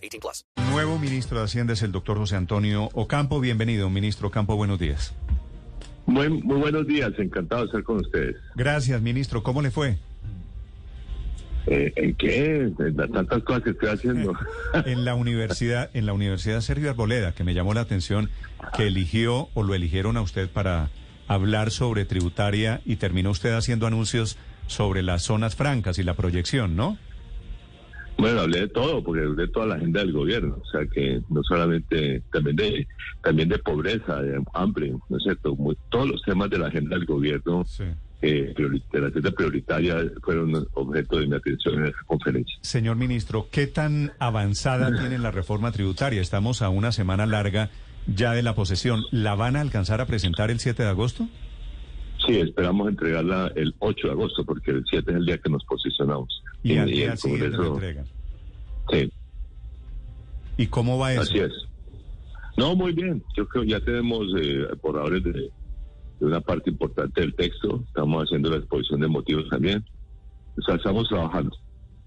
18 plus. Nuevo ministro de Hacienda es el doctor José Antonio Ocampo. Bienvenido, ministro Ocampo. Buenos días. Muy, muy buenos días. Encantado de estar con ustedes. Gracias, ministro. ¿Cómo le fue? Eh, ¿En qué? En las tantas cosas que estoy haciendo. en la universidad, en la Universidad Sergio Arboleda, que me llamó la atención que eligió o lo eligieron a usted para hablar sobre tributaria y terminó usted haciendo anuncios sobre las zonas francas y la proyección, ¿no? Bueno, hablé de todo, porque hablé de toda la agenda del gobierno, o sea que no solamente, también de, también de pobreza, de hambre, ¿no es cierto? todos los temas de la agenda del gobierno sí eh, de la agenda prioritaria fueron objeto de mi atención en esta conferencia. Señor ministro, ¿qué tan avanzada tiene la reforma tributaria? Estamos a una semana larga ya de la posesión. ¿La van a alcanzar a presentar el 7 de agosto? Sí, esperamos entregarla el 8 de agosto, porque el 7 es el día que nos posicionamos. Y, al día siguiente la entregan. Sí. ¿Y cómo va eso? Así es. No, muy bien. Yo creo que ya tenemos eh, borradores de de una parte importante del texto. Estamos haciendo la exposición de motivos también. O sea, estamos trabajando.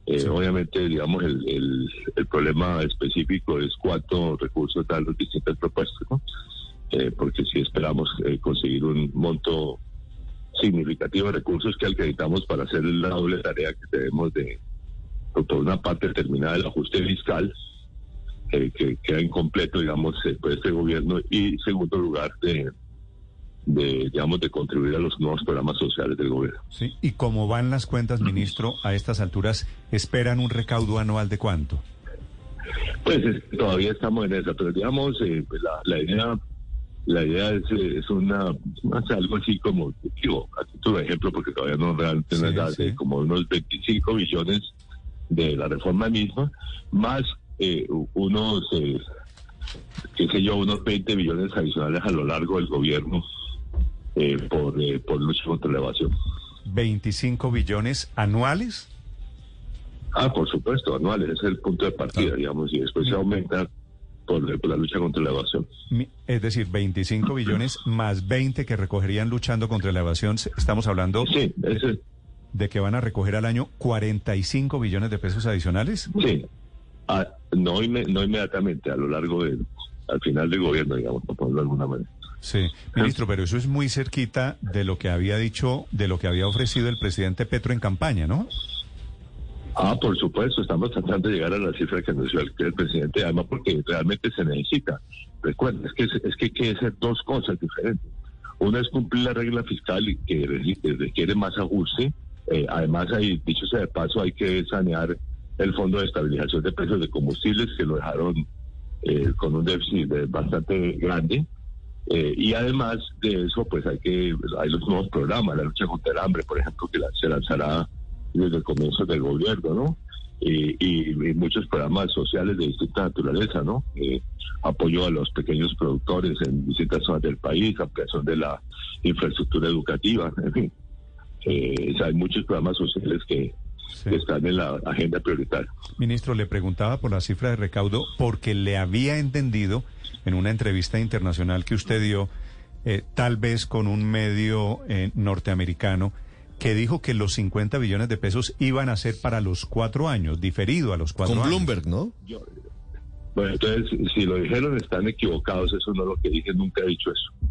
Eh, obviamente, digamos, el, el, problema específico es cuántos recursos dan los distintos propuestos, ¿no? Eh, porque si esperamos eh, conseguir un monto significativo de recursos que acreditamos para hacer la doble tarea que tenemos de, por una parte determinada del ajuste fiscal, que queda incompleto, digamos, por este gobierno, y segundo lugar, de de, digamos, de contribuir a los nuevos programas sociales del gobierno. Sí, y cómo van las cuentas, ministro, a estas alturas, ¿esperan un recaudo anual de cuánto? Pues todavía estamos en esa, pero digamos, eh, pues la, la, idea la idea es, es una, algo así como, digo, a título de ejemplo, porque todavía no realmente no es de como unos 25 billones de la reforma misma, más eh, unos, eh, qué sé yo, unos 20 billones adicionales a lo largo del gobierno eh, por, eh, por lucha contra la evasión. ¿25 billones anuales? Ah, por supuesto, anuales, ese es el punto de partida, digamos, y después se aumenta por, la lucha contra la evasión. Es decir, 25 billones más 20 que recogerían luchando contra la evasión, estamos hablando sí, ese... de que van a recoger al año 45 billones de pesos adicionales. Sí, ah, no, no inmediatamente, a lo largo del, al final del gobierno, digamos, por ponerlo de alguna manera. Sí, ministro, pero eso es muy cerquita de lo que había dicho, de lo que había ofrecido el presidente Petro en campaña, ¿no? Ah, por supuesto, estamos tratando de llegar a la cifra que anunció el, el presidente, además porque realmente se necesita. Recuerda, es que, es que hay que hacer dos cosas diferentes. Una es cumplir la regla fiscal y que requiere más ajuste. Eh, además, hay, dicho sea de paso, hay que sanear el Fondo de Estabilización de Precios de Combustibles, que lo dejaron eh, con un déficit bastante grande. Eh, y además de eso, pues hay que hay los nuevos programas, la lucha contra el hambre, por ejemplo, que se lanzará desde el comienzo del gobierno, ¿no? y, muchos programas sociales de distinta naturaleza, ¿no? Eh, apoyo a los pequeños productores en distintas zonas del país, ampliación de la infraestructura educativa, en fin. Eh, hay muchos programas sociales que, están en la agenda prioritaria. Ministro, le preguntaba por la cifra de recaudo porque le había entendido en una entrevista internacional que usted dio, eh, tal vez con un medio eh, norteamericano, que dijo que los 50 billones de pesos iban a ser para los cuatro años, diferido a los cuatro años. Con Bloomberg, ¿no? bueno, entonces, si lo dijeron, están equivocados. Eso no es lo que dije, nunca he dicho eso.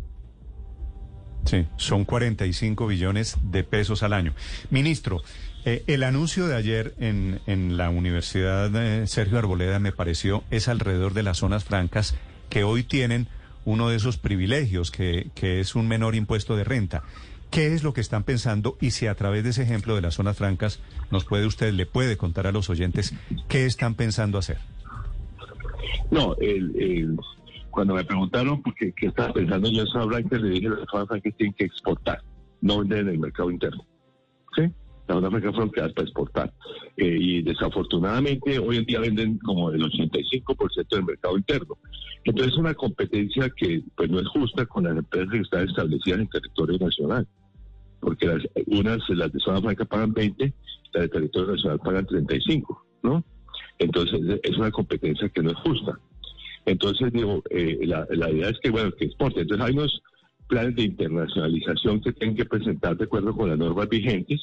Sí, son 45 billones de pesos al año. Ministro, eh, el anuncio de ayer en, en la Universidad de Sergio Arboleda me pareció es alrededor de las zonas francas que hoy tienen uno de esos privilegios, que, que es un menor impuesto de renta. ¿Qué es lo que están pensando? Y si a través de ese ejemplo de las zonas francas nos puede usted, le puede contar a los oyentes qué están pensando hacer. No, el, cuando me preguntaron qué, qué estaba pensando yo en zona franca, le dije que las zonas francas tienen que exportar, no vender en el mercado interno. ¿Sí? Las zonas francas fueron creadas para exportar. Eh, y desafortunadamente hoy en día venden como el 85% del mercado interno. Entonces es una competencia que pues no es justa con las empresas que están establecidas en territorio nacional. Porque las, unas, las de zona franca pagan 20, las de territorio nacional pagan 35, ¿no? Entonces es una competencia que no es justa. Entonces digo, eh, la, idea es que, bueno, que exporte. Entonces hay unos planes de internacionalización que tienen que presentar de acuerdo con las normas vigentes.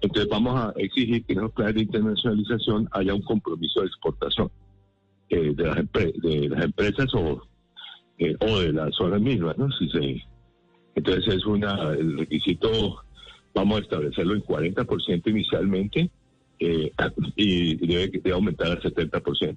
Entonces vamos a exigir que en esos planes de internacionalización haya un compromiso de exportación eh, de, las de las empresas o, eh, o de las zonas mismas, ¿no? Si se, entonces es una, el requisito, vamos a establecerlo en 40% inicialmente eh, y debe, debe aumentar al 70%.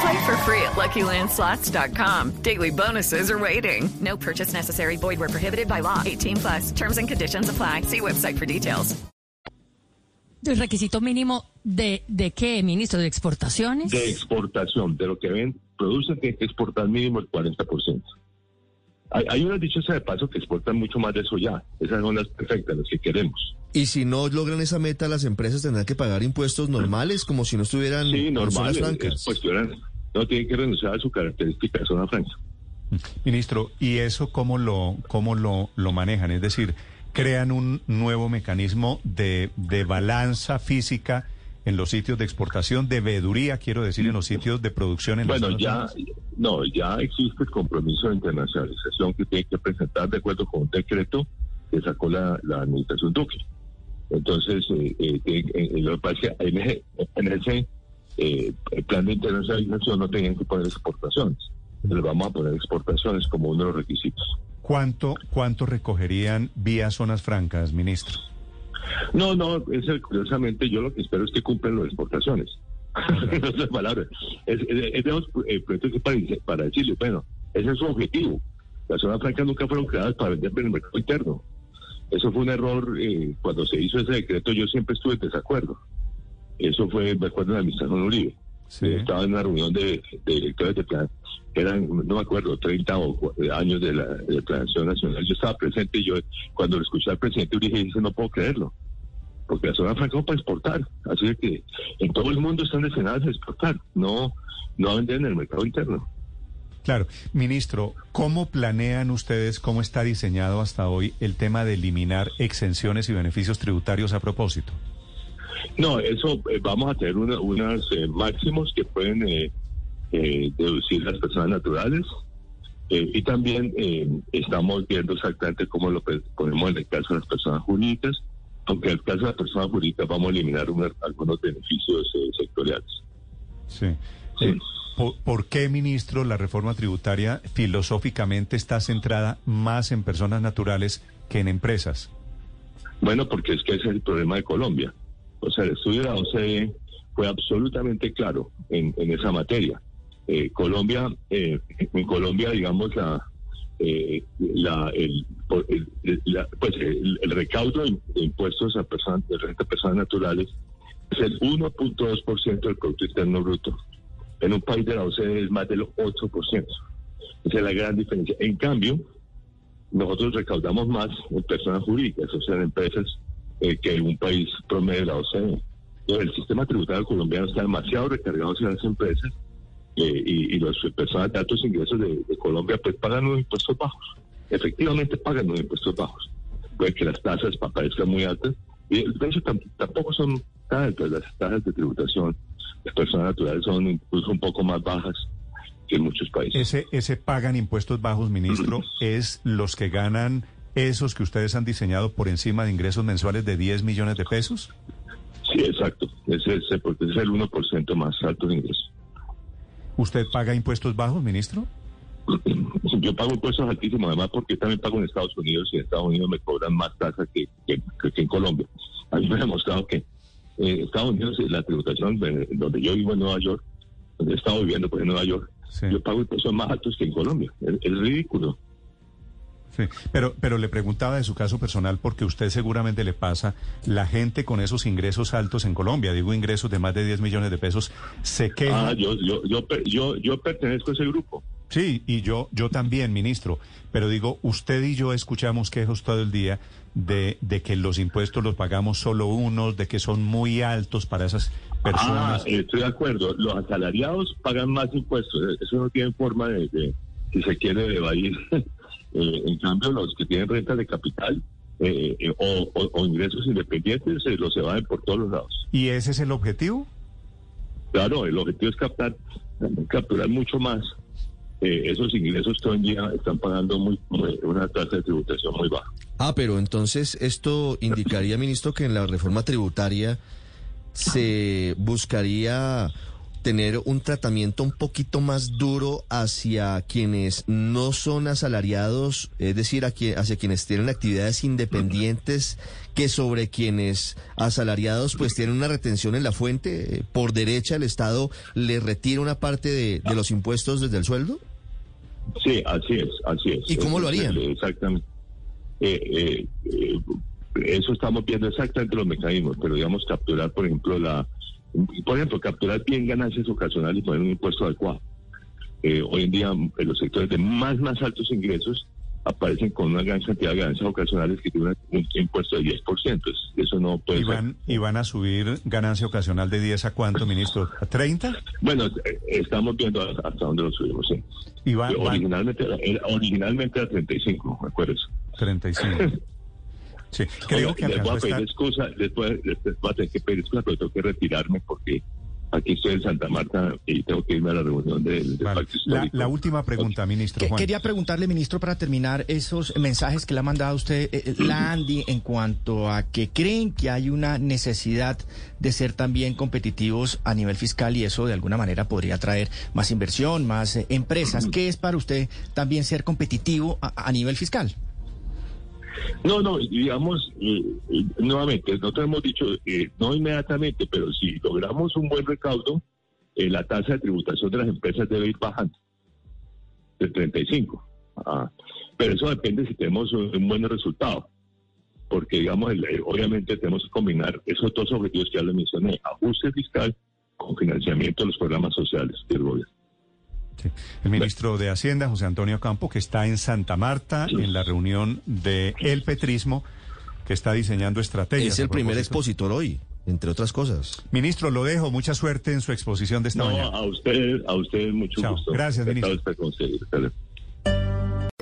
Play for free at LuckyLandSlots.com. Daily bonuses are waiting. No purchase necessary. Void where prohibited by law. 18 plus. Terms and conditions apply. See website for details. ¿El requisito mínimo de, de qué, ministro? ¿De exportaciones? de exportación, de lo que ven, producen que exportar mínimo el 40%. Hay, hay unas dichosas de paso que exportan mucho más de eso ya. Esas son las perfectas, las que queremos. Y si no logran esa meta, las empresas tendrán que pagar impuestos normales, como si no estuvieran Sí, en normal. zonas es- francas. es Pues no tienen que renunciar a su característica de zona franca. Ministro, ¿y eso cómo lo, cómo lo, lo manejan? Es decir, crean un nuevo mecanismo de, de balanza física en los sitios de exportación, de veeduría, quiero decir, en los sitios de producción en Bueno, ya, no, ya existe el compromiso de internacionalización que tiene que presentar de acuerdo con un decreto que sacó la, la administración Duque. Entonces, eh, eh, en ese, en ese eh, el plan de internacionalización no tenían que poner exportaciones. Les vamos a poner exportaciones como uno de los requisitos. ¿Cuánto, ¿Cuánto recogerían vía zonas francas, ministro? No, no, es curiosamente yo lo que espero es que cumplan las exportaciones. no es la palabra. Es, es, es los eh, para, para decirle, bueno, ese es su objetivo. Las zonas francas nunca fueron creadas para vender en el mercado interno. Eso fue un error eh, cuando se hizo ese decreto. Yo siempre estuve en desacuerdo. Eso fue, me acuerdo, en la administración Uribe. Sí. Eh, Estaba en una reunión de, de directores de plan, eran, no me acuerdo, 30 o cu- años de la de Planación Nacional. Yo estaba presente y yo, cuando lo escuché al presidente Uribe, dije, no puedo creerlo. Porque la zona franca para exportar. Así que en todo el mundo están destinadas a exportar, no, no a vender en el mercado interno. Claro, ministro, ¿cómo planean ustedes, cómo está diseñado hasta hoy el tema de eliminar exenciones y beneficios tributarios a propósito? No, eso eh, vamos a tener una, unos eh, máximos que pueden eh, eh, deducir las personas naturales y también estamos viendo exactamente cómo lo ponemos en el caso de las personas jurídicas, aunque en el caso de las personas jurídicas vamos a eliminar una- algunos beneficios sectoriales. Sí. Sí. ¿por, por qué, ministro, la reforma tributaria filosóficamente está centrada más en personas naturales que en empresas? Bueno, porque es que ese es el problema de Colombia. O sea, el estudio de la OCDE fue absolutamente claro en, esa materia. Eh, Colombia, eh, en Colombia, digamos, la, eh, el, pues el, recaudo de impuestos a personas, de renta a personas naturales es el 1.2% del Producto Interno Bruto. En un país de la OCDE es más del 8%. Esa es la gran diferencia. En cambio, nosotros recaudamos más en personas jurídicas, o sea, en empresas, eh, que un país promedio de la OCDE. Entonces, el sistema tributario colombiano está demasiado recargado hacia las empresas eh, y, y las personas de altos ingresos de, de Colombia pues pagan unos impuestos bajos. Efectivamente pagan unos impuestos bajos. Puede que las tasas pa- parezcan muy altas y de hecho tam- tampoco son tan altas las tasas de tributación. Las personas naturales son incluso un poco más bajas que en muchos países. Ese, ese pagan impuestos bajos, ministro, es los que ganan esos que ustedes han diseñado por encima de ingresos mensuales de 10 millones de pesos. Sí, exacto. Ese, ese, porque es el 1% más alto de ingresos. ¿Usted paga impuestos bajos, ministro? Yo pago impuestos altísimos, además porque también pago en Estados Unidos y en Estados Unidos me cobran más tasas que, que, en Colombia. A mí me ha demostrado que en Estados Unidos eh, la tributación, eh, donde yo vivo en Nueva York, donde he estado viviendo pues, en Nueva York, Sí. yo pago impuestos más altos que en Colombia. Es, es ridículo. Sí, pero, pero le preguntaba de su caso personal porque usted seguramente le pasa, la gente con esos ingresos altos en Colombia, digo ingresos de más de 10 millones de pesos, se queja. Ah, yo, yo, yo, yo, yo pertenezco a ese grupo. Sí, y yo, yo también, ministro, pero digo, usted y yo escuchamos quejas todo el día de, de que los impuestos los pagamos solo unos, de que son muy altos para esas Ah, personas. estoy de acuerdo. Los asalariados pagan más impuestos. Eso no tiene forma de, de- si se quiere, de evadir. Eh, en cambio, los que tienen renta de capital eh, eh, o, o- o ingresos independientes eh, los evaden por todos los lados. ¿Y ese es el objetivo? Claro, el objetivo es captar, capturar mucho más. Eh, esos ingresos todo el día están pagando muy, muy- una tasa de tributación muy baja. Ah, pero entonces esto indicaría, ministro, que en la reforma tributaria se buscaría tener un tratamiento un poquito más duro hacia quienes no son asalariados, es decir, a quien- hacia quienes tienen actividades independientes, que sobre quienes asalariados pues tienen una retención en la fuente, eh, por derecha el Estado le retira una parte de, de los impuestos desde el sueldo. Sí, así es, así es. ¿Y cómo lo harían? el- Exactamente. Eh, eh, eh, eso estamos viendo exactamente los mecanismos, pero digamos capturar, por ejemplo, la, por ejemplo, capturar bien ganancias ocasionales y poner un impuesto adecuado. Eh, hoy en día, en los sectores de más, más altos ingresos aparecen con una gran cantidad de ganancias ocasionales que tienen un impuesto de 10%. Es- Eso no puede ¿Y ser. van, ¿Y van a subir ganancia ocasional de 10 a cuánto, ministro? ¿A 30? Bueno, eh, estamos viendo hasta dónde lo subimos, sí. Y van, Eh, van originalmente, era, era- originalmente era 35, ¿me acuerdas? 35. Sí, creo Oiga, que les voy a pedir estar... excusa, les voy, a- les- les voy a tener que pedir excusa, pero tengo que retirarme porque aquí estoy en Santa Marta y tengo que irme a la reunión del, del Vale. Pacto La, Histórico. la última pregunta, ministro Juan. Quería preguntarle, ministro, para terminar esos mensajes que le ha mandado usted, eh, la Andy, en cuanto a que creen que hay una necesidad de ser también competitivos a nivel fiscal y eso de alguna manera podría traer más inversión, más eh, empresas. ¿Qué es para usted también ser competitivo a, a nivel fiscal? No, no, digamos, eh, eh, nuevamente, nosotros hemos dicho, eh, no inmediatamente, pero si logramos un buen recaudo, la tasa de tributación de las empresas debe ir bajando de 35. Ah, pero eso depende si tenemos un, buen resultado. Porque, digamos, obviamente tenemos que combinar esos dos objetivos que ya les mencioné, ajuste fiscal con financiamiento de los programas sociales del gobierno. Sí. El ministro de Hacienda, José Antonio Campo, que está en Santa Marta en la reunión de El Petrismo, que está diseñando estrategias. Es el primer expositor hoy, entre otras cosas. Ministro, lo dejo. Mucha suerte en su exposición de esta No, mañana. a ustedes, a ustedes mucho Chao. gusto. Gracias, ministro.